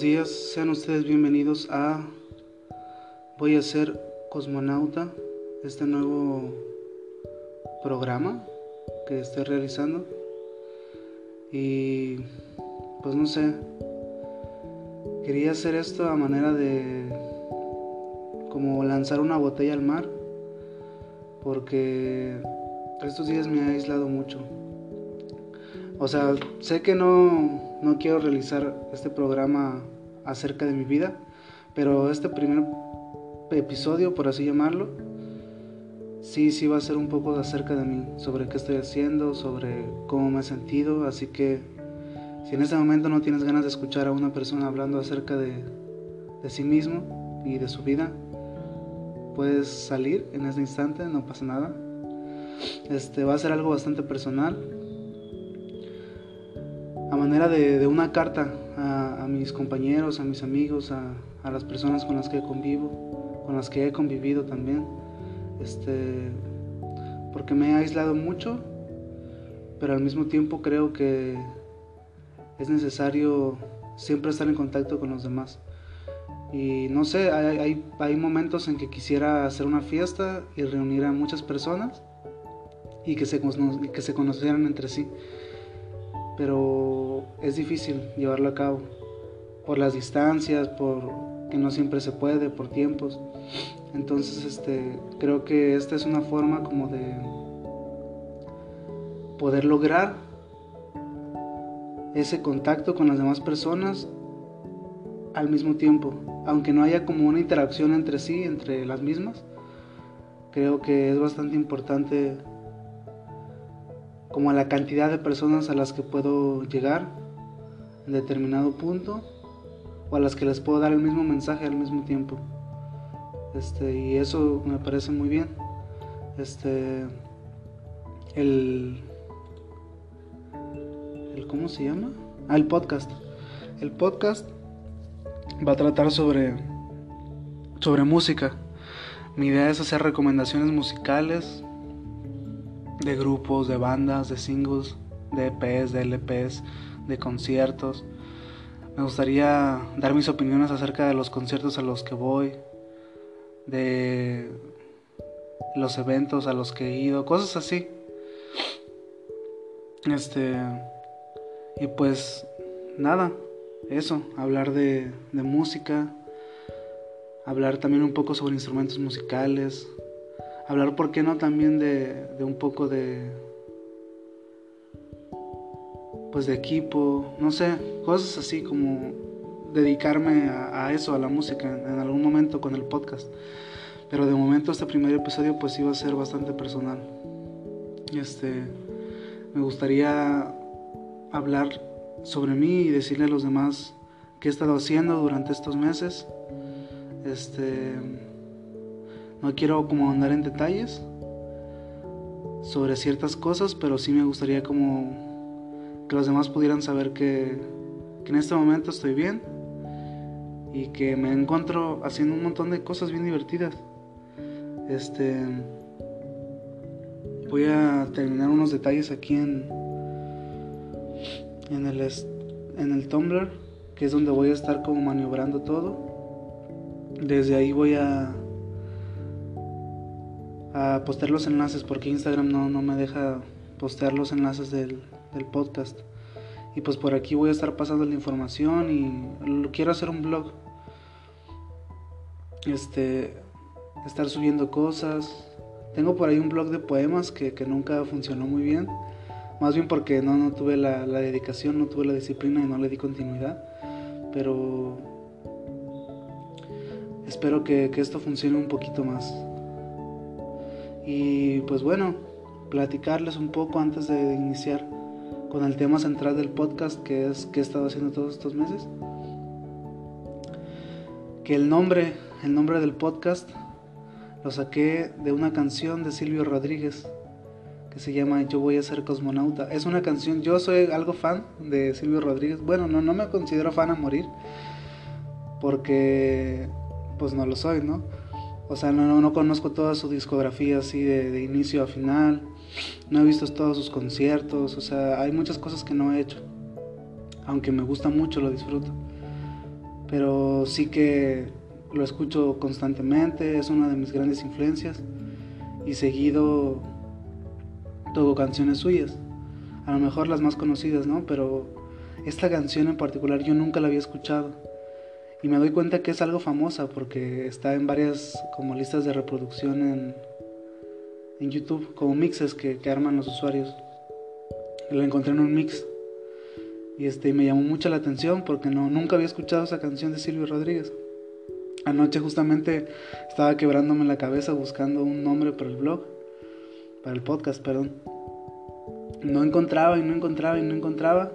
días, sean ustedes bienvenidos a Voy a ser cosmonauta, este nuevo programa que estoy realizando. Y pues no sé, quería hacer esto a manera de como lanzar una botella al mar, porque estos días me ha aislado mucho. O sea, sé que no, no quiero realizar este programa acerca de mi vida, pero este primer episodio, por así llamarlo, sí, sí va a ser un poco acerca de mí, sobre qué estoy haciendo, sobre cómo me he sentido, así que si en este momento no tienes ganas de escuchar a una persona hablando acerca de, sí mismo y de su vida, puedes salir en este instante, no pasa nada. Este va a ser algo bastante personal, manera de, una carta a, mis compañeros, a mis amigos, a, las personas con las que convivo, con las que he convivido también, este, porque me he aislado mucho, pero al mismo tiempo creo que es necesario siempre estar en contacto con los demás. Y no sé, hay, hay, momentos en que quisiera hacer una fiesta y reunir a muchas personas y que se, que se conocieran entre sí pero es difícil llevarlo a cabo por las distancias, por que no siempre se puede, por tiempos. Entonces, este, creo que esta es una forma como de poder lograr ese contacto con las demás personas al mismo tiempo, aunque no haya como una interacción entre sí, entre las mismas. Creo que es bastante importante como a la cantidad de personas a las que puedo llegar en determinado punto o a las que les puedo dar el mismo mensaje al mismo tiempo. Este, y eso me parece muy bien. Este el el ¿cómo se llama? Ah, el podcast. El podcast va a tratar sobre sobre música. Mi idea es hacer recomendaciones musicales de grupos, de bandas, de singles, de EPs, de LPs, de conciertos. Me gustaría dar mis opiniones acerca de los conciertos a los que voy, de los eventos a los que he ido, cosas así. Este. Y pues nada, eso, hablar de, de música, hablar también un poco sobre instrumentos musicales, hablar, ¿por qué no? También de, un poco de, pues de equipo, no sé, cosas así como dedicarme a, eso, a la música, en, algún momento con el podcast. Pero de momento este primer episodio pues iba a ser bastante personal. Este, me gustaría hablar sobre mí y decirle a los demás qué he estado haciendo durante estos meses. Este, no quiero como andar en detalles sobre ciertas cosas, pero sí me gustaría como que los demás pudieran saber que, en este momento estoy bien y que me encuentro haciendo un montón de cosas bien divertidas. Este voy a terminar unos detalles aquí en en el en el Tumblr, que es donde voy a estar como maniobrando todo. Desde ahí voy a a postear los enlaces porque Instagram no, no me deja postear los enlaces del, del, podcast. Y pues por aquí voy a estar pasando la información y quiero hacer un blog. Este, estar subiendo cosas. Tengo por ahí un blog de poemas que, que nunca funcionó muy bien. Más bien porque no, no tuve la, la dedicación, no tuve la disciplina y no le di continuidad. Pero espero que, que esto funcione un poquito más. Y pues bueno, platicarles un poco antes de iniciar con el tema central del podcast, que es que he estado haciendo todos estos meses. Que el nombre, el nombre del podcast, lo saqué de una canción de Silvio Rodríguez que se llama Yo voy a ser cosmonauta. Es una canción, yo soy algo fan de Silvio Rodríguez. Bueno, no, no me considero fan a morir, porque pues no lo soy, ¿no? O sea, no, no, conozco toda su discografía así de, inicio a final. No he visto todos sus conciertos. O sea, hay muchas cosas que no he hecho. Aunque me gusta mucho, lo disfruto. pero sí que lo escucho constantemente, es una de mis grandes influencias y seguido todo canciones suyas, a lo mejor las más conocidas, ¿no? Pero esta canción en particular yo nunca la había escuchado y me doy cuenta que es algo famosa porque está en varias como listas de reproducción en, en YouTube, como mixes que, que arman los usuarios. La encontré en un mix y este me llamó mucho la atención porque no nunca había escuchado esa canción de Silvio Rodríguez. Anoche justamente estaba quebrándome la cabeza buscando un nombre para el blog, para el podcast, perdón. No encontraba y no encontraba y no encontraba.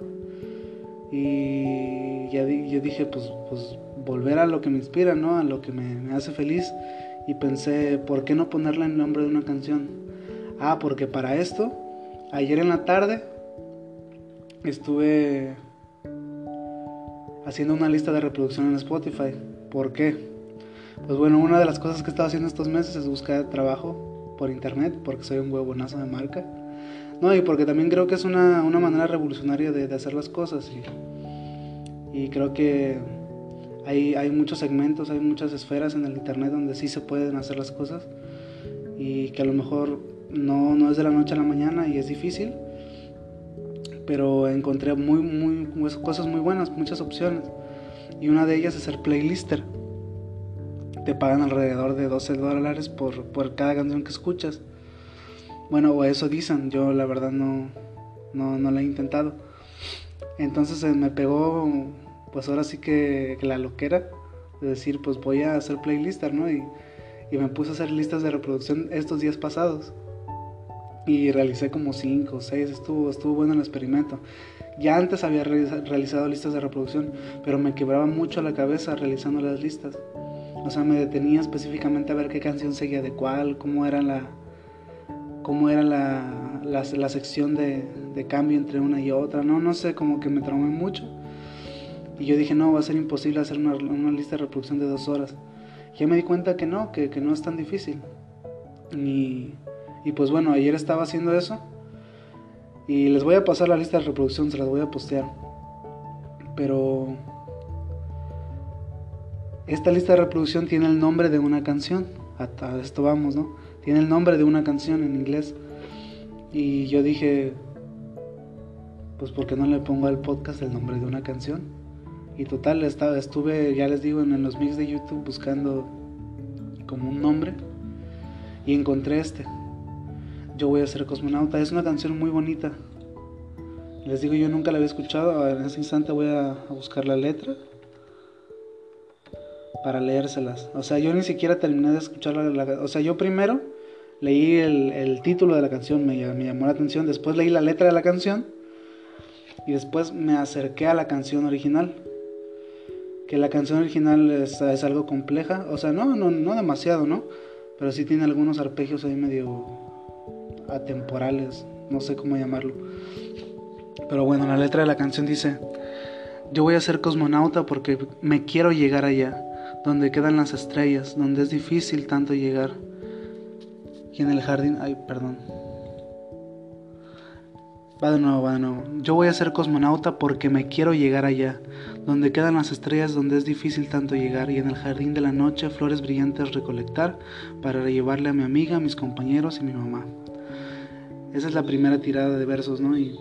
Y ya yo dije, pues, pues volver a lo que me inspira, ¿no? A lo que me, hace feliz. Y pensé, ¿por qué no ponerle el nombre de una canción? Ah, porque para esto, ayer en la tarde estuve haciendo una lista de reproducción en Spotify. ¿Por qué? Pues bueno, una de las cosas que he estado haciendo estos meses es buscar trabajo por internet, porque soy un huevonazo de marca. No, y porque también creo que es una, una manera revolucionaria de, de, hacer las cosas. Y, y creo que hay, hay, muchos segmentos, hay muchas esferas en el internet donde sí se pueden hacer las cosas. Y que a lo mejor no, no es de la noche a la mañana y es difícil pero encontré muy, muy, cosas muy buenas, muchas opciones. Y una de ellas es el playlister. Te pagan alrededor de 12 dólares por, por cada canción que escuchas. Bueno, o eso dicen, yo la verdad no, no, no lo he intentado. Entonces eh, me pegó, pues ahora sí que, la loquera de decir, pues voy a hacer playlister, ¿no? Y, y me puse a hacer listas de reproducción estos días pasados y realicé como 5 o 6, estuvo, estuvo bueno el experimento. Ya antes había realizado listas de reproducción, pero me quebraba mucho la cabeza realizando las listas. O sea, me detenía específicamente a ver qué canción seguía de cuál, cómo era la, cómo era la, la, sección de, de, cambio entre una y otra. No, no sé, como que me traumé mucho. Y yo dije, no, va a ser imposible hacer una, lista de reproducción de dos horas. Y ya me di cuenta que no, que, que no es tan difícil. Ni y pues bueno, ayer estaba haciendo eso. Y les voy a pasar la lista de reproducción, se las voy a postear. Pero esta lista de reproducción tiene el nombre de una canción. A esto vamos, ¿no? Tiene el nombre de una canción en inglés. Y yo dije, pues ¿por qué no le pongo al podcast el nombre de una canción? Y total, estaba, estuve, ya les digo, en los mix de YouTube buscando como un nombre. Y encontré este. Yo voy a ser cosmonauta. Es una canción muy bonita. Les digo, yo nunca la había escuchado. En ese instante voy a, buscar la letra para leérselas. O sea, yo ni siquiera terminé de escuchar la, O sea, yo primero leí el, título de la canción, me, me, llamó la atención. Después leí la letra de la canción. Y después me acerqué a la canción original. Que la canción original es, algo compleja. O sea, no, no, no demasiado, ¿no? Pero sí tiene algunos arpegios ahí medio atemporales, no sé cómo llamarlo. Pero bueno, la letra de la canción dice, yo voy a ser cosmonauta porque me quiero llegar allá, donde quedan las estrellas, donde es difícil tanto llegar. Y en el jardín, ay, perdón. Va de nuevo, va de nuevo. Yo voy a ser cosmonauta porque me quiero llegar allá, donde quedan las estrellas, donde es difícil tanto llegar, y en el jardín de la noche flores brillantes recolectar para llevarle a mi amiga, mis compañeros y mi mamá. Esa es la primera tirada de versos, ¿no? Y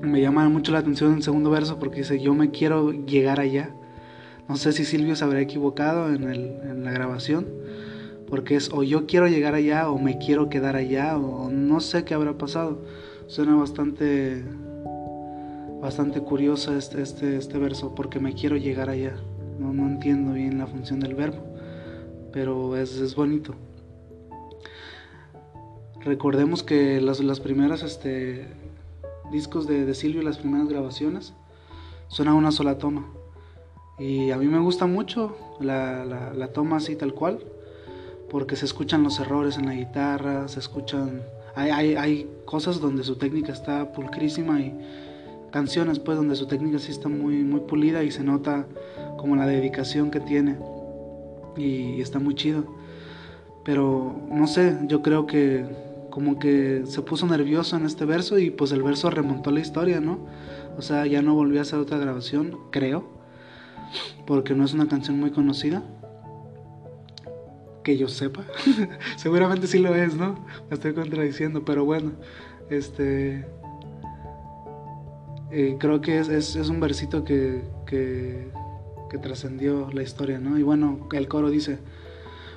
me llama mucho la atención el segundo verso porque dice, yo me quiero llegar allá. No sé si Silvio se habrá equivocado en la grabación, porque es o yo quiero llegar allá o me quiero quedar allá o no sé qué habrá pasado. Suena bastante bastante curioso este, este, este verso porque me quiero llegar allá. No, no entiendo bien la función del verbo, pero es, es bonito. Recordemos que las, las primeras este, discos de, de, Silvio, las primeras grabaciones, son una sola toma. Y a mí me gusta mucho la, la, toma así tal cual, porque se escuchan los errores en la guitarra, se escuchan... Hay, hay, cosas donde su técnica está pulcrísima y canciones pues donde su técnica sí está muy, muy pulida y se nota como la dedicación que tiene y está muy chido. Pero no sé, yo creo que como que se puso nervioso en este verso y pues el verso remontó la historia, ¿no? O sea, ya no volvió a hacer otra grabación, creo. porque no es una canción muy conocida. Que yo sepa. Seguramente sí lo es, ¿no? Me estoy contradiciendo, pero bueno. Este. Eh, creo que es, es, un versito que, que, trascendió la historia, ¿no? Y bueno, el coro dice.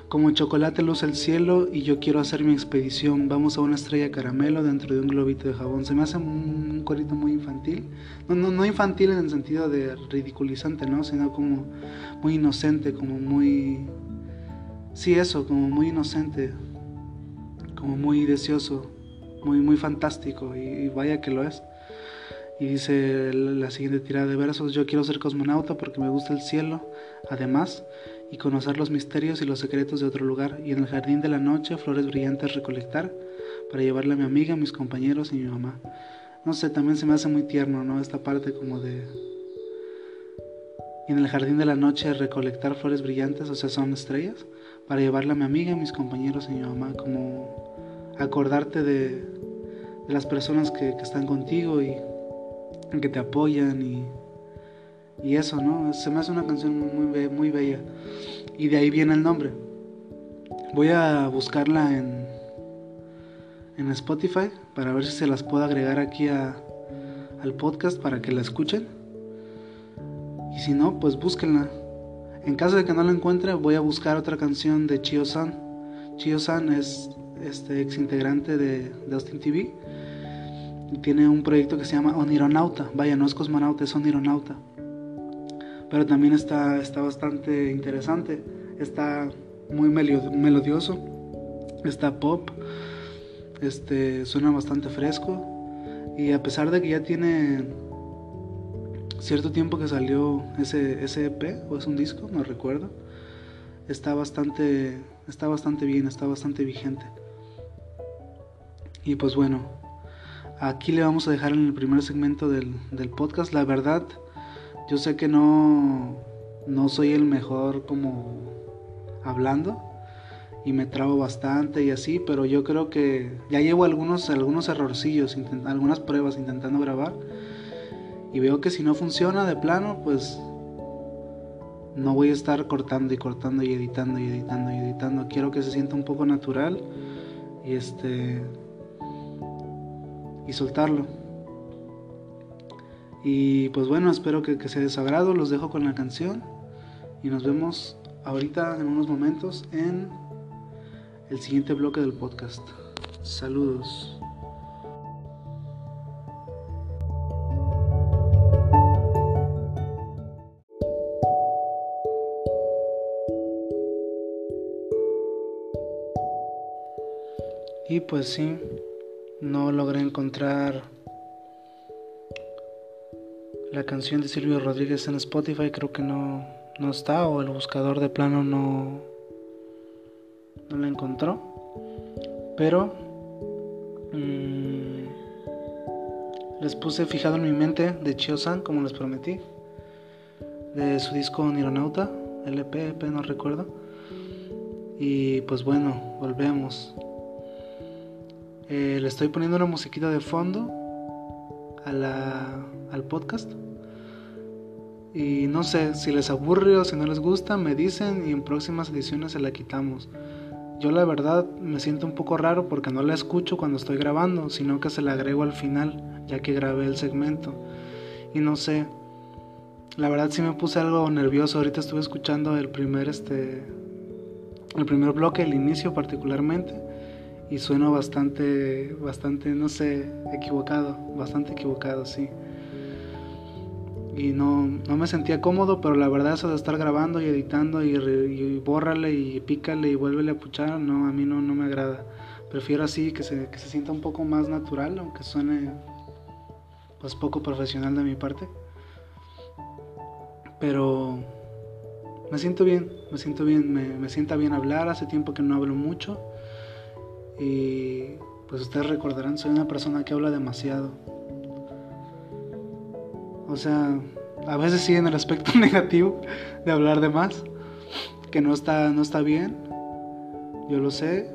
Como chocolate luce el cielo y yo quiero hacer mi expedición. Vamos a una estrella caramelo dentro de un globito de jabón. Se me hace un, corito muy infantil. No, no, no infantil en el sentido de ridiculizante, ¿no? Sino como muy inocente, como muy... Sí, eso, como muy inocente. Como muy deseoso. Muy, muy fantástico. Y, vaya que lo es. Y dice la siguiente tirada de versos, yo quiero ser cosmonauta porque me gusta el cielo. Además, y conocer los misterios y los secretos de otro lugar, y en el jardín de la noche flores brillantes recolectar para llevarle a mi amiga, mis compañeros y mi mamá. No sé, también se me hace muy tierno, ¿no? Esta parte como de... Y en el jardín de la noche recolectar flores brillantes, o sea, son estrellas, para llevarle a mi amiga, a mis compañeros y mi mamá, como acordarte de, las personas que, que están contigo y que te apoyan y y eso, ¿no? Se me hace una canción muy, muy bella. Y de ahí viene el nombre. Voy a buscarla en, en Spotify para ver si se las puedo agregar aquí a, al podcast para que la escuchen. Y si no, pues búsquenla. En caso de que no la encuentre, voy a buscar otra canción de Chio San. Chio San es este ex integrante de, Austin TV. Tiene un proyecto que se llama Onironauta. Vaya, no es cosmonauta, es Onironauta pero también está, está bastante interesante, está muy melodioso, está pop, este, suena bastante fresco y a pesar de que ya tiene cierto tiempo que salió ese, ese EP o es un disco, no recuerdo, está bastante, está bastante bien, está bastante vigente. Y pues bueno, aquí le vamos a dejar en el primer segmento del, del podcast. La verdad, yo sé que no, no soy el mejor como hablando y me trabo bastante y así, pero yo creo que ya llevo algunos, algunos errorcillos, algunas pruebas intentando grabar y veo que si no funciona de plano, pues no voy a estar cortando y cortando y editando y editando y editando. Quiero que se sienta un poco natural y este y soltarlo. Y pues bueno, espero que, que sea de su agrado. Los dejo con la canción. Y nos vemos ahorita en unos momentos en el siguiente bloque del podcast. Saludos. Pues sí, no logré encontrar la canción de Silvio Rodríguez en Spotify creo que no, no está o el buscador de plano no, no la encontró. Pero mmm, les puse fijado en mi mente de Chio-san, como les prometí, de su disco Nironauta, LP, no recuerdo. Y pues bueno, volvemos. Eh, le estoy poniendo una musiquita de fondo a la, al podcast. Y no sé, si les aburre o si no les gusta, me dicen y en próximas ediciones se la quitamos. Yo la verdad me siento un poco raro porque no la escucho cuando estoy grabando, sino que se la agrego al final, ya que grabé el segmento. Y no sé, la verdad sí me puse algo nervioso. Ahorita estuve escuchando el primer este el primer bloque, el inicio particularmente, y sueno bastante bastante no sé, equivocado, bastante equivocado, sí y no, no me sentía cómodo, pero la verdad eso de estar grabando y editando y, y bórrale y pícale y vuélvele a puchar, no, a mí no, no me agrada. Prefiero así, que se, que se sienta un poco más natural, aunque suene pues poco profesional de mi parte. Pero me siento bien, me siento bien, me, me sienta bien hablar, hace tiempo que no hablo mucho. Y pues ustedes recordarán, soy una persona que habla demasiado o sea, a veces sí en el aspecto negativo de hablar de más, que no está, no está bien, yo lo sé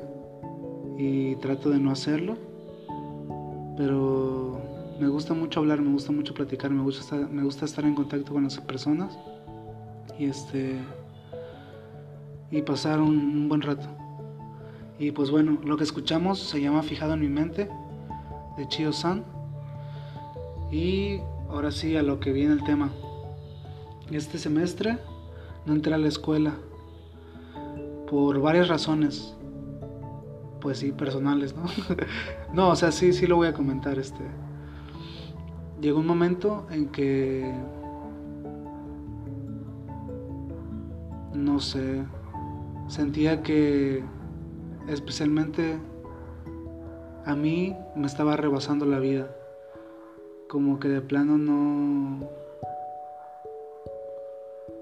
y trato de no hacerlo, pero me gusta mucho hablar, me gusta mucho platicar, me gusta estar, me gusta estar en contacto con las personas Y este. Y pasar un, buen rato. Y pues bueno, lo que escuchamos se llama Fijado en mi mente, de Chio San. Y ahora sí a lo que viene el tema. Este semestre no entré a la escuela por varias razones. Pues sí, personales, ¿no? no, o sea, sí, sí lo voy a comentar. Este. Llegó un momento en que no sé, sentía que especialmente a mí me estaba rebasando la vida. Como que de plano no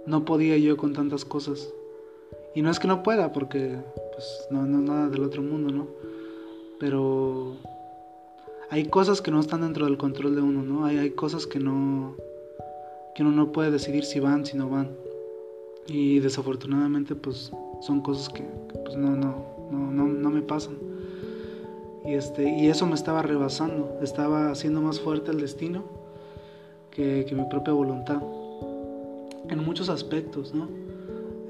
no podía yo con tantas cosas. Y no es que no pueda, porque pues no, no nada del otro mundo, ¿no? Pero hay cosas que no están dentro del control de uno, ¿no? Hay, hay cosas que no que uno no puede decidir si van, si no van. Y desafortunadamente pues son cosas que, pues no, no, no, no, me pasan. Y, este, y eso me estaba rebasando, estaba haciendo más fuerte el destino que, mi propia voluntad. En muchos aspectos, ¿no?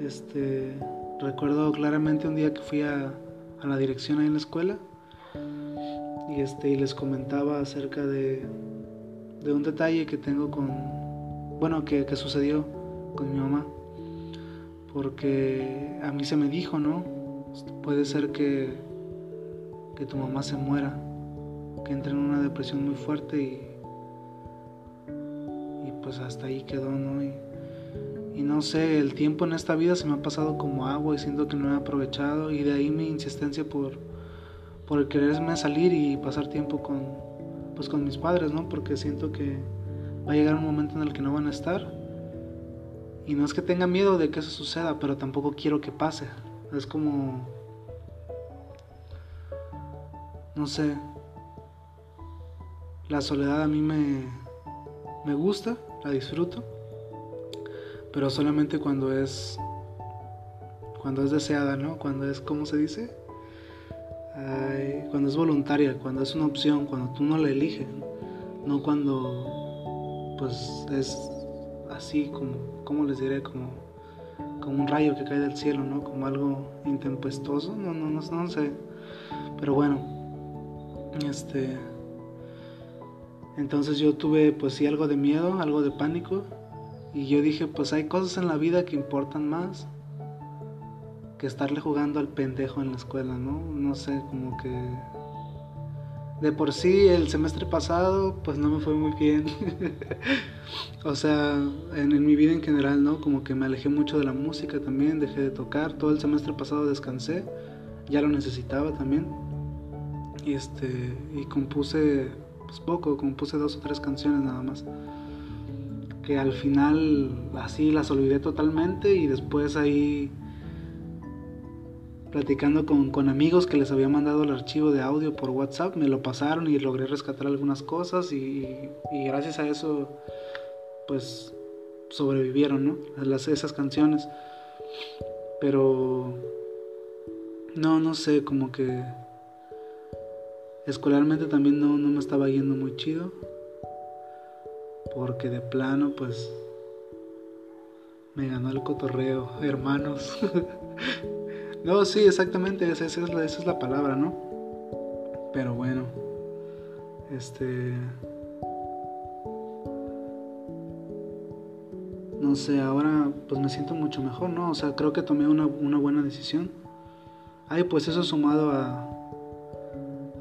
Este, recuerdo claramente un día que fui a, a la dirección ahí en la escuela y, este, y les comentaba acerca de, de un detalle que tengo con, bueno, que, que sucedió con mi mamá porque a mí se me dijo, ¿no? Puede ser que, que tu mamá se muera, que entre en una depresión muy fuerte y, y pues hasta ahí quedó, ¿no? Y, no sé, el tiempo en esta vida se me ha pasado como agua y siento que no he aprovechado y de ahí mi insistencia por, por quererme salir y pasar tiempo con, pues con mis padres, ¿no? Porque siento que va a llegar un momento en el que no van a estar y no es que tenga miedo de que eso suceda, pero tampoco quiero que pase. Es como... No sé. La soledad a mí me, me gusta, la disfruto. Pero solamente cuando es... Cuando es deseada, ¿no? Cuando es, ¿cómo se dice? cuando es voluntaria, cuando es una opción, cuando tú no la eliges. No cuando pues es así como ¿cómo les diré? Como, como un rayo que cae del cielo, ¿no? Como algo intempestuoso, no, no, no, no sé. Pero bueno, este... Entonces yo tuve pues sí algo de miedo, algo de pánico. Y yo dije, pues hay cosas en la vida que importan más que estarle jugando al pendejo en la escuela, ¿no? No sé, como que de por sí el semestre pasado pues no me fue muy bien. o sea, en, mi vida en general, ¿no? Como que me alejé mucho de la música también, dejé de tocar. Todo el semestre pasado descansé, ya lo necesitaba también. Y este y compuse pues poco, compuse dos o tres canciones nada más. Que al final así las olvidé totalmente y después ahí platicando con, amigos que les había mandado el archivo de audio por WhatsApp, me lo pasaron y logré rescatar algunas cosas y, gracias a eso pues sobrevivieron, ¿no? Las, esas canciones. Pero no, no sé, como que escolarmente también no, no me estaba yendo muy chido. Porque de plano pues me ganó el cotorreo, hermanos. No, sí, exactamente, esa, es la, esa es la palabra, ¿no? Pero bueno, este... No sé, ahora pues me siento mucho mejor, ¿no? O sea, creo que tomé una, una buena decisión. Ay, pues eso sumado a,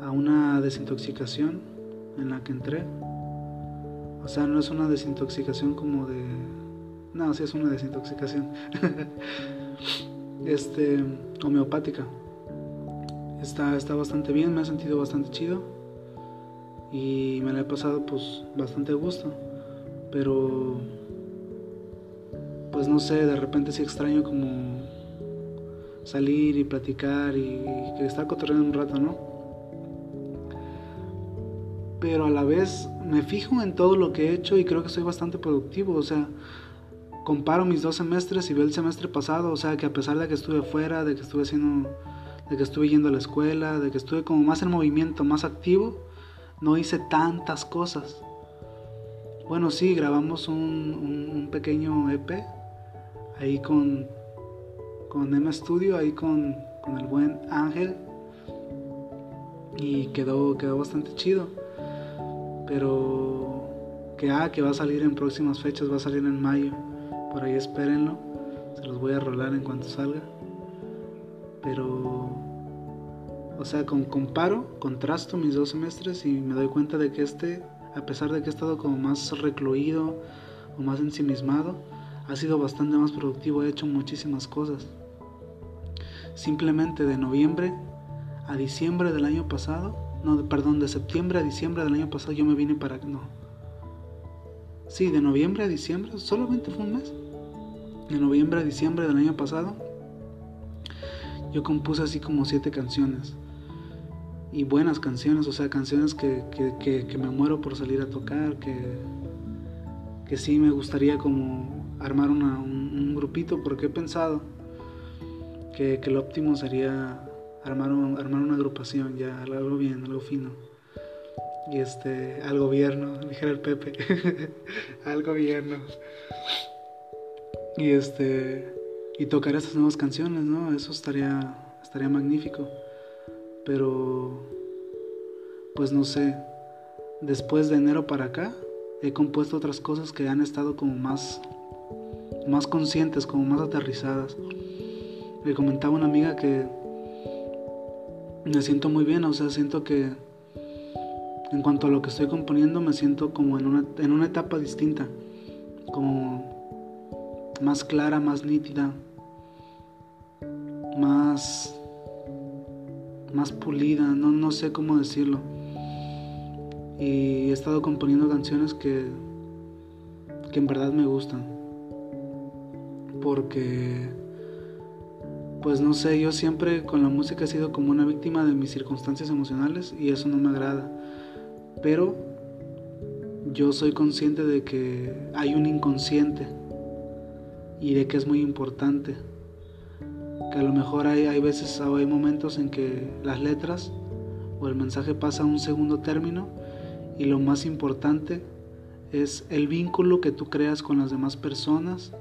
a una desintoxicación en la que entré. O sea, no es una desintoxicación como de... No, sí es una desintoxicación. este, homeopática. Está, está bastante bien, me ha sentido bastante chido y me la he pasado pues bastante a gusto. Pero pues no sé, de repente sí extraño como salir y platicar y, que estar cotorreando un rato, ¿no? Pero a la vez me fijo en todo lo que he hecho y creo que soy bastante productivo, o sea, comparo mis dos semestres y veo el semestre pasado, o sea, que a pesar de que estuve fuera, de que estuve haciendo, de que estuve yendo a la escuela, de que estuve como más en movimiento, más activo, no hice tantas cosas. Bueno, sí, grabamos un, pequeño EP ahí con, con M Studio, ahí con, con el buen Ángel. Y quedó, quedó bastante chido. Pero que, ah, que va a salir en próximas fechas, va a salir en mayo. Por ahí espérenlo. Se los voy a rolar en cuanto salga. Pero, o sea, con, comparo, contrasto mis dos semestres y me doy cuenta de que este, a pesar de que he estado como más recluido o más ensimismado, ha sido bastante más productivo, he hecho muchísimas cosas. Simplemente de noviembre a diciembre del año pasado, no, perdón, de septiembre a diciembre del año pasado yo me vine para... No. Sí, de noviembre a diciembre, solamente fue un mes. De noviembre a diciembre del año pasado, yo compuse así como siete canciones. Y buenas canciones, o sea, canciones que, que, me muero por salir a tocar, que, que sí me gustaría como armar un, un, grupito, porque he pensado que, que lo óptimo sería armar, armar una agrupación, ya algo bien, algo fino. Y este, al gobierno, dijera el Pepe, al gobierno. Y este, y tocar esas nuevas canciones, ¿no? Eso estaría, estaría magnífico. Pero, pues no sé, después de enero para acá, he compuesto otras cosas que han estado como más, más conscientes, como más aterrizadas. Le comentaba una amiga que me siento muy bien, o sea, siento que en cuanto a lo que estoy componiendo me siento como en una, en una etapa distinta, como más clara, más nítida, más, más pulida, no, no sé cómo decirlo. Y he estado componiendo canciones que, que en verdad me gustan, porque pues no sé, yo siempre con la música he sido como una víctima de mis circunstancias emocionales y eso no me agrada. Pero yo soy consciente de que hay un inconsciente y de que es muy importante. Que a lo mejor hay, hay veces hay momentos en que las letras o el mensaje pasa a un segundo término y lo más importante es el vínculo que tú creas con las demás personas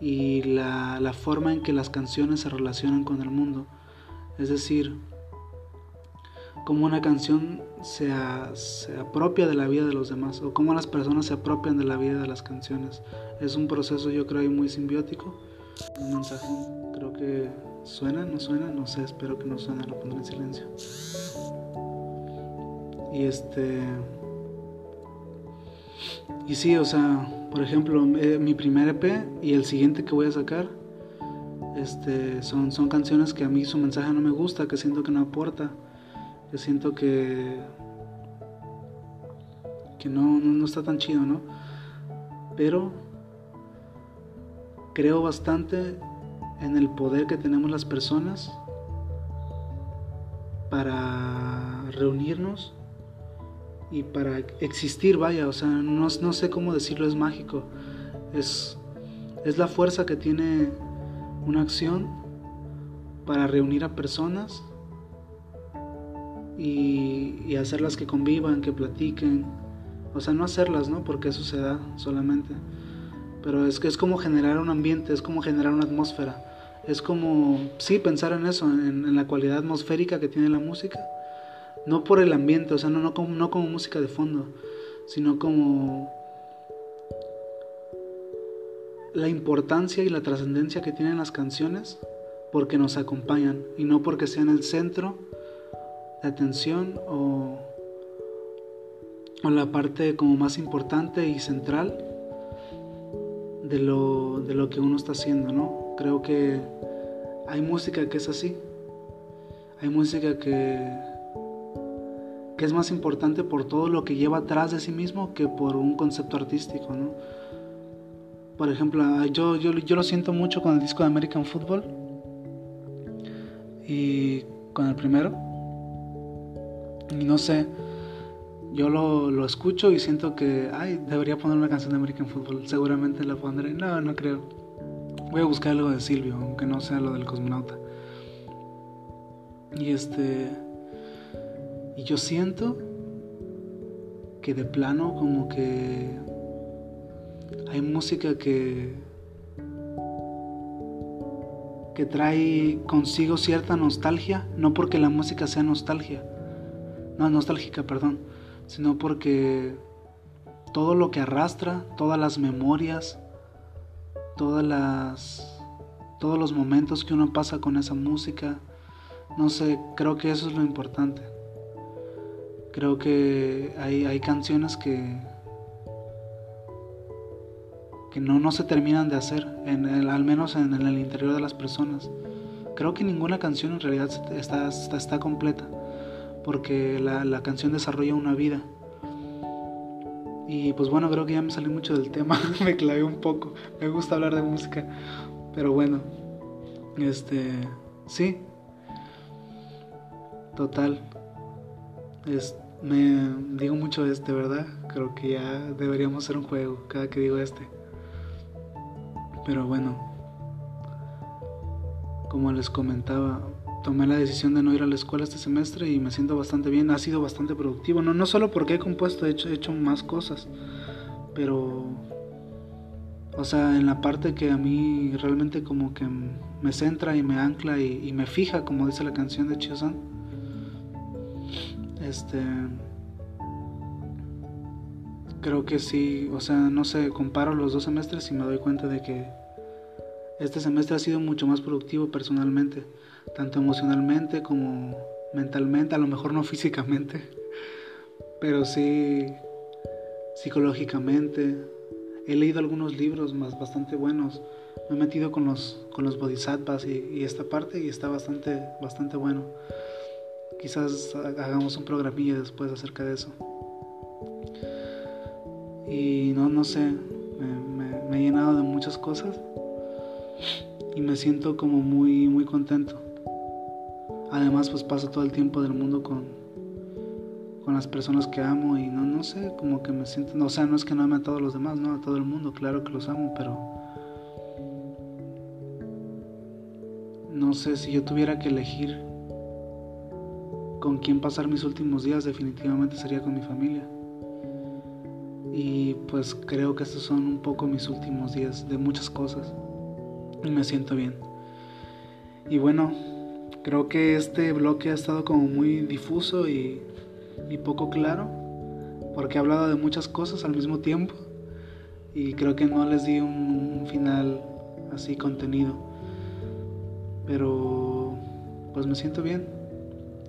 y la, forma en que las canciones se relacionan con el mundo. Es decir, cómo una canción se, se, apropia de la vida de los demás o cómo las personas se apropian de la vida de las canciones. Es un proceso yo creo muy simbiótico. Un mensaje creo que suena, no suena, no sé, espero que no suene, lo pondré en silencio. Y este... Y sí, o sea, por ejemplo, eh, mi primer EP y el siguiente que voy a sacar este, son, son canciones que a mí su mensaje no me gusta, que siento que no aporta, que siento que, que no, no, está tan chido, ¿no? Pero creo bastante en el poder que tenemos las personas para reunirnos y para existir, vaya, o sea, no, no sé cómo decirlo, es mágico. Es, es la fuerza que tiene una acción para reunir a personas y, hacerlas que convivan, que platiquen. O sea, no hacerlas, ¿no? Porque eso se da solamente. Pero es que es como generar un ambiente, es como generar una atmósfera. Es como, sí, pensar en eso, en, la cualidad atmosférica que tiene la música no por el ambiente, o sea, no como música de fondo, sino como la importancia y la trascendencia que tienen las canciones porque nos acompañan y no porque sean el centro de atención o, o la parte como más importante y central de lo, de lo que uno está haciendo, ¿no? Creo que hay música que es así, hay música que que es más importante por todo lo que lleva atrás de sí mismo que por un concepto artístico, ¿no? Por ejemplo, ah, yo, yo, yo lo siento mucho con el disco de American Football y con el primero. Y no sé, yo lo, lo, escucho y siento que, ay, debería poner una canción de American Football. Seguramente la pondré. No, no creo. Voy a buscar algo de Silvio, aunque no sea lo del cosmonauta. Y este y yo siento que de plano como que hay música que que trae consigo cierta nostalgia, no porque la música sea nostalgia, no nostálgica, perdón, sino porque todo lo que arrastra, todas las memorias, todas las todos los momentos que uno pasa con esa música, no sé, creo que eso es lo importante. Creo que hay, hay canciones que que no, no se terminan de hacer, al menos en, el interior de las personas. Creo que ninguna canción en realidad está, está completa, porque la, la, canción desarrolla una vida. Y pues bueno, creo que ya me salí mucho del tema, me clavé un poco, me gusta hablar de música, pero bueno, este, sí, total. Es, me digo mucho este, ¿verdad? Creo que ya deberíamos hacer un juego cada que digo este. Pero bueno, como les comentaba, tomé la decisión de no ir a la escuela este semestre y me siento bastante bien, ha sido bastante productivo, no, no solo porque he compuesto, he hecho, he hecho más cosas, pero, o sea, en la parte que a mí realmente como que me centra y me ancla y, me fija, como dice la canción de Chiosan, este creo que sí, o sea, no sé, comparo los dos semestres y me doy cuenta de que este semestre ha sido mucho más productivo personalmente, tanto emocionalmente como mentalmente, a lo mejor no físicamente, pero sí psicológicamente. He leído algunos libros más bastante buenos. Me he metido con los, con los bodhisattvas y, esta parte y está bastante, bastante bueno. Quizás hagamos un programilla después acerca de eso. Y no, no sé, me, he llenado de muchas cosas y me siento como muy, muy contento. Además, pues paso todo el tiempo del mundo con, con las personas que amo y no, no sé, como que me siento, o sea, no es que no ame a todos los demás, no, a todo el mundo, claro que los amo, pero no sé, si yo tuviera que elegir con quién pasar mis últimos días, definitivamente sería con mi familia. Y pues creo que estos son un poco mis últimos días de muchas cosas. Y me siento bien. Y bueno, creo que este bloque ha estado como muy difuso y, poco claro. Porque he hablado de muchas cosas al mismo tiempo. Y creo que no les di un final así contenido. Pero pues me siento bien.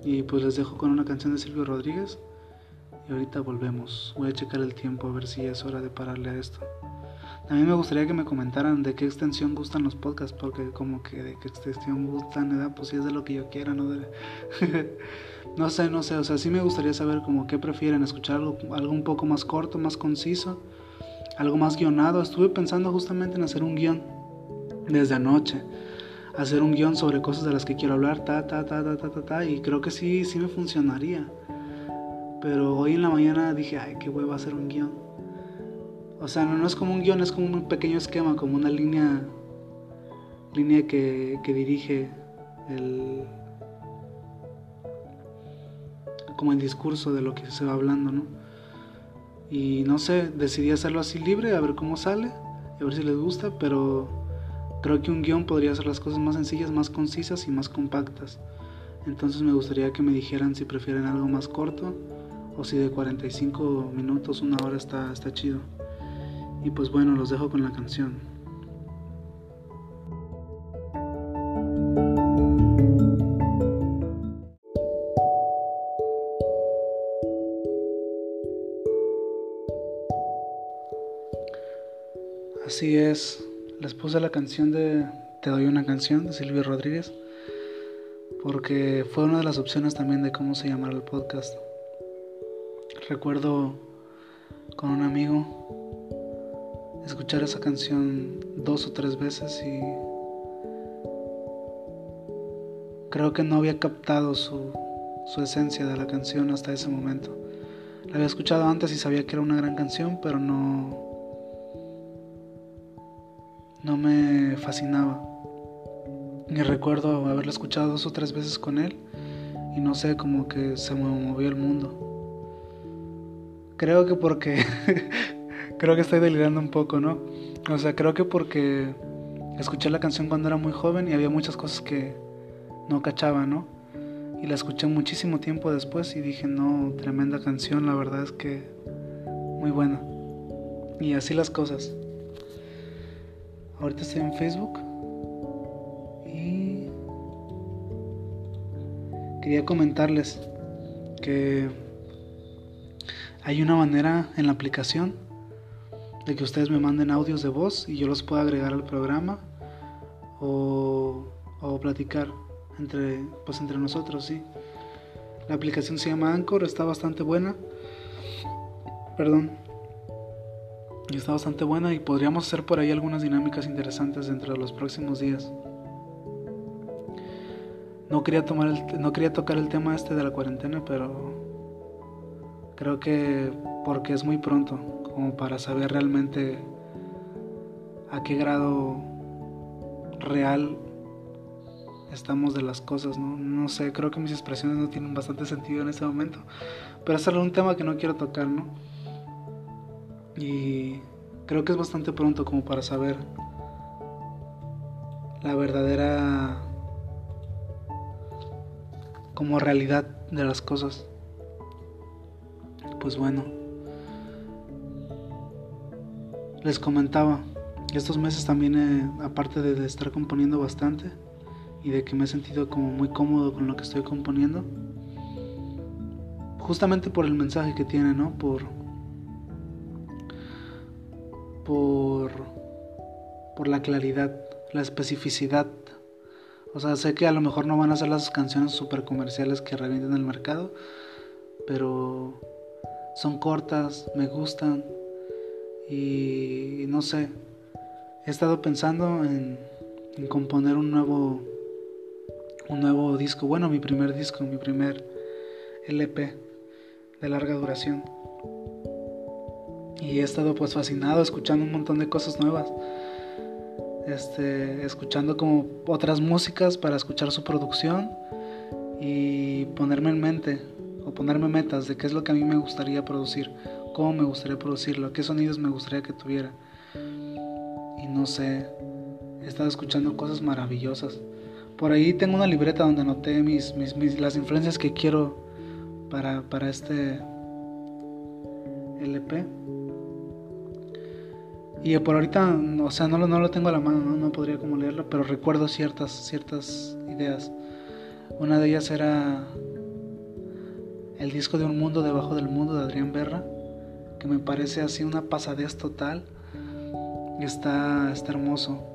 Y pues les dejo con una canción de Silvio Rodríguez y ahorita volvemos. Voy a checar el tiempo a ver si es hora de pararle a esto. También me gustaría que me comentaran de qué extensión gustan los podcasts, porque como que de qué extensión gustan, ¿verdad? pues si es de lo que yo quiera, ¿no? no sé, no sé, o sea, sí me gustaría saber como qué prefieren, escuchar algo, algo un poco más corto, más conciso, algo más guionado. Estuve pensando justamente en hacer un guion desde anoche, hacer un guion sobre cosas de las que quiero hablar, ta, ta, ta, ta, ta, ta, ta, y creo que sí, sí me funcionaría. Pero hoy en la mañana dije, ay, qué huevo hacer un guion. O sea, no, es como un guion, es como un pequeño esquema, como una línea, línea que, que dirige el, como el discurso de lo que se va hablando, ¿no? Y no sé, decidí hacerlo así libre, a ver cómo sale, a ver si les gusta, pero creo que un guion podría hacer las cosas más sencillas, más concisas y más compactas. Entonces me gustaría que me dijeran si prefieren algo más corto o si de 45 minutos, una hora está, está chido. Y pues bueno, los dejo con la canción. Así es, les puse la canción de Te doy una canción de Silvio Rodríguez porque fue una de las opciones también de cómo se llamará el podcast. Recuerdo con un amigo escuchar esa canción dos o tres veces y creo que no había captado su, su esencia de la canción hasta ese momento. La había escuchado antes y sabía que era una gran canción, pero no no me fascinaba. Y recuerdo haberla escuchado dos o tres veces con él y no sé, como que se me movió el mundo. Creo que porque. creo que estoy delirando un poco, ¿no? O sea, creo que porque escuché la canción cuando era muy joven y había muchas cosas que no cachaba, ¿no? Y la escuché muchísimo tiempo después y dije, no, tremenda canción, la verdad es que muy buena. Y así las cosas. Ahorita estoy en Facebook y quería comentarles que hay una manera en la aplicación de que ustedes me manden audios de voz y yo los pueda agregar al programa o, o platicar entre, pues entre nosotros, sí. La aplicación se llama Anchor, está bastante buena. Perdón. Está bastante buena y podríamos hacer por ahí algunas dinámicas interesantes dentro de los próximos días. No quería, tomar el, no quería tocar el tema este de la cuarentena, pero creo que porque es muy pronto como para saber realmente a qué grado real estamos de las cosas, ¿no? No sé, creo que mis expresiones no tienen bastante sentido en este momento, pero es un tema que no quiero tocar, ¿no? Y creo que es bastante pronto como para saber la verdadera como realidad de las cosas. Pues bueno, les comentaba, estos meses también, aparte de estar componiendo bastante, y de que me he sentido como muy cómodo con lo que estoy componiendo. Justamente por el mensaje que tiene, ¿no? Por por por la claridad, la especificidad. O sea, sé que a lo mejor no van a ser las canciones super comerciales que revienten el mercado, pero son cortas, me gustan y no sé. He estado pensando en, componer un nuevo un nuevo disco, bueno, mi primer disco, mi primer LP de larga duración. Y he estado pues fascinado escuchando un montón de cosas nuevas. Este, escuchando como otras músicas para escuchar su producción y ponerme en mente o ponerme metas de qué es lo que a mí me gustaría producir, cómo me gustaría producirlo, qué sonidos me gustaría que tuviera. Y no sé, he estado escuchando cosas maravillosas. Por ahí tengo una libreta donde anoté mis, mis, las influencias que quiero para, para este LP. Y por ahorita, o sea, no lo, no lo tengo a la mano, ¿no? no podría como leerlo, pero recuerdo ciertas, ciertas ideas. Una de ellas era el disco de Un Mundo Debajo del Mundo de Adrián Berra, me parece así una pasadez total. Y está, está hermoso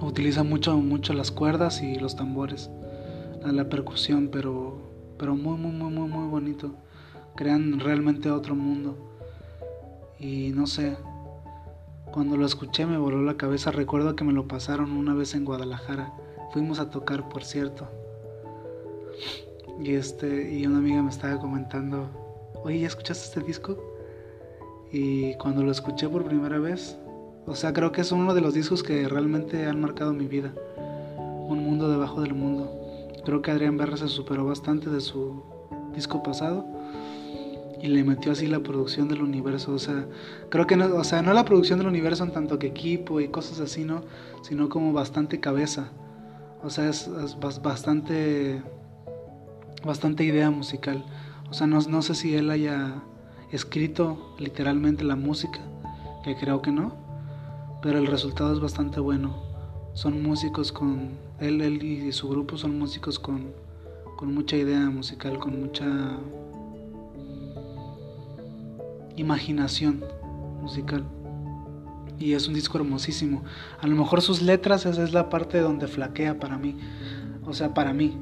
utiliza mucho, mucho las cuerdas y los tambores, la, percusión, pero, pero muy, muy, muy, muy, muy bonito. Crean realmente otro mundo. Y no sé, cuando lo escuché me voló la cabeza. Recuerdo que me lo pasaron una vez en Guadalajara. Fuimos a tocar, por cierto. Y este, y una amiga me estaba comentando, oye, ¿ya escuchaste este disco? Y cuando lo escuché por primera vez, o sea, creo que es uno de los discos que realmente han marcado mi vida. Un mundo debajo del mundo. Creo que Adrián Berra se superó bastante de su disco pasado y le metió así la producción del universo. O sea, creo que no, o sea, no la producción del universo en tanto que equipo y cosas así, ¿no? Sino como bastante cabeza. O sea, es, bastante, bastante idea musical. O sea, no, no sé si él haya escrito literalmente la música, que creo que no pero el resultado es bastante bueno. Son músicos con, él, él y su grupo son músicos con, con mucha idea musical, con mucha imaginación musical. Y es un disco hermosísimo. A lo mejor sus letras esa es la parte donde flaquea para mí. O sea, para mí.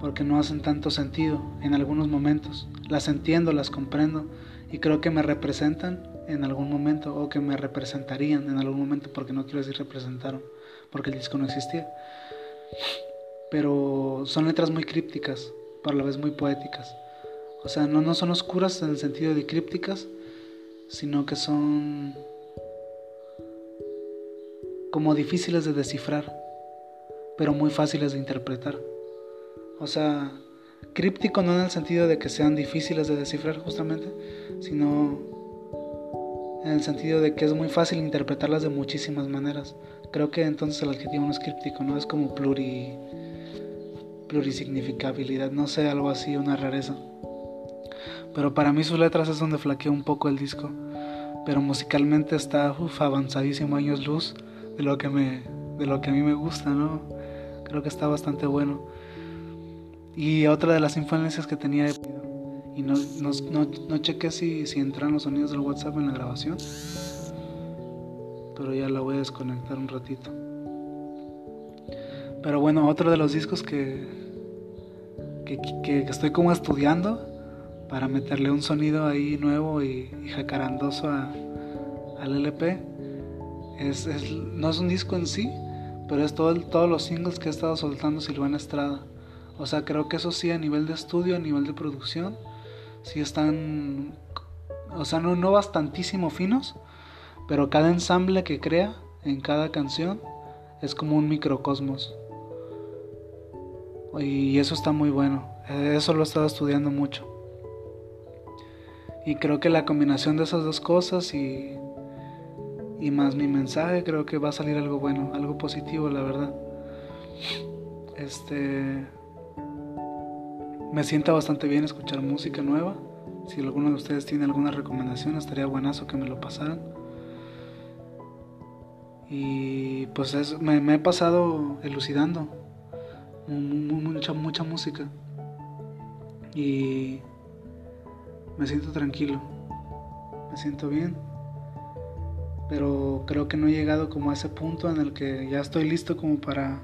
Porque no hacen tanto sentido en algunos momentos. Las entiendo, las comprendo. Y creo que me representan en algún momento o que me representarían en algún momento, porque no quiero decir representaron, porque el disco no existía. Pero son letras muy crípticas, por la vez muy poéticas. O sea, no, no son oscuras en el sentido de crípticas, sino que son como difíciles de descifrar, pero muy fáciles de interpretar. O sea, críptico no en el sentido de que sean difíciles de descifrar justamente, sino en el sentido de que es muy fácil interpretarlas de muchísimas maneras, creo que entonces el adjetivo no es críptico, ¿no? Es como pluri, plurisignificabilidad, no sé, algo así, una rareza. Pero para mí sus letras es donde flaquea un poco el disco. Pero musicalmente está uf, avanzadísimo años luz de lo que me de lo que a mí me gusta, ¿no? Creo que está bastante bueno. Y otra de las influencias que tenía y no, no, no, no chequé si, si entran los sonidos del WhatsApp en la grabación. Pero ya la voy a desconectar un ratito. Pero bueno, otro de los discos que, que, que estoy como estudiando para meterle un sonido ahí nuevo y, jacarandoso al LP. Es, no es un disco en sí, pero es todo todos los singles que ha estado soltando Silvana Estrada. O sea, creo que eso sí, a nivel de estudio, a nivel de producción, sí están, o sea, no, no bastantísimo finos, pero cada ensamble que crea en cada canción es como un microcosmos. Y eso está muy bueno. Eso lo he estado estudiando mucho. Y creo que la combinación de esas dos cosas y, y más mi mensaje, creo que va a salir algo bueno, algo positivo, la verdad. Este. Me sienta bastante bien escuchar música nueva. Si alguno de ustedes tiene alguna recomendación, estaría buenazo que me lo pasaran. Y pues me, me, he pasado elucidando mucha, mucha música. Y me siento tranquilo, me siento bien, pero creo que no he llegado como a ese punto en el que ya estoy listo como para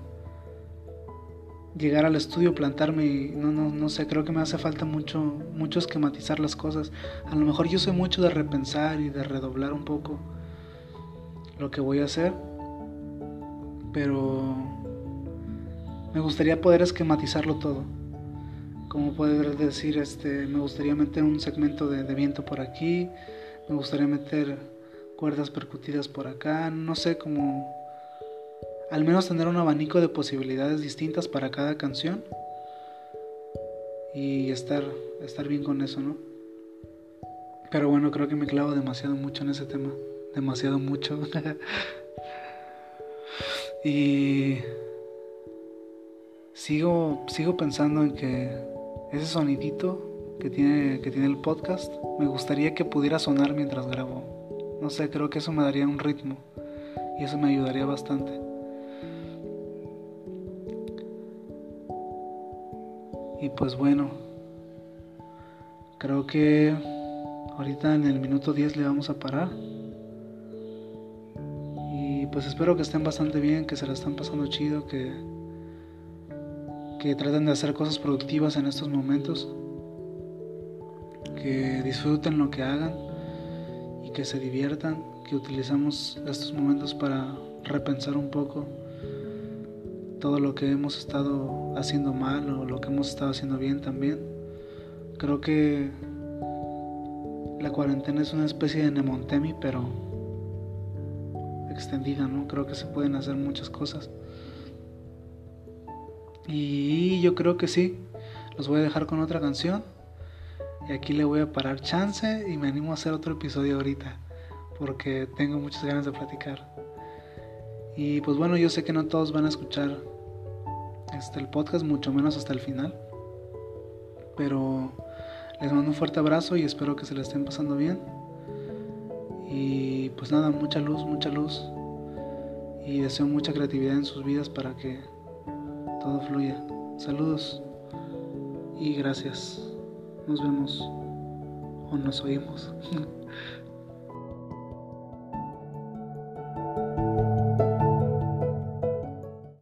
llegar al estudio, plantarme y no, no, no sé, creo que me hace falta mucho, mucho esquematizar las cosas. A lo mejor yo soy mucho de repensar y de redoblar un poco lo que voy a hacer, pero me gustaría poder esquematizarlo todo como poder decir, este, me gustaría meter un segmento de, viento por aquí, me gustaría meter cuerdas percutidas por acá, no sé, como al menos tener un abanico de posibilidades distintas para cada canción y estar, estar bien con eso, ¿no? Pero bueno, creo que me clavo demasiado mucho en ese tema, demasiado mucho. y sigo, sigo pensando en que ese sonidito que tiene, que tiene el podcast, me gustaría que pudiera sonar mientras grabo. No sé, creo que eso me daría un ritmo y eso me ayudaría bastante. Y pues bueno, creo que ahorita en el minuto 10 le vamos a parar. Y pues espero que estén bastante bien, que se la están pasando chido, que que traten de hacer cosas productivas en estos momentos, que disfruten lo que hagan y que se diviertan, que utilizamos estos momentos para repensar un poco todo lo que hemos estado haciendo mal o lo que hemos estado haciendo bien también. Creo que la cuarentena es una especie de Nemontemi, pero extendida, ¿no? Creo que se pueden hacer muchas cosas. Y yo creo que sí. Los voy a dejar con otra canción. Y aquí le voy a parar chance y me animo a hacer otro episodio ahorita. Porque tengo muchas ganas de platicar. Y pues bueno, yo sé que no todos van a escuchar este, el podcast, mucho menos hasta el final. Pero les mando un fuerte abrazo y espero que se le estén pasando bien. Y pues nada, mucha luz, mucha luz. Y deseo mucha creatividad en sus vidas para que todo fluya. Saludos y gracias. Nos vemos o nos oímos.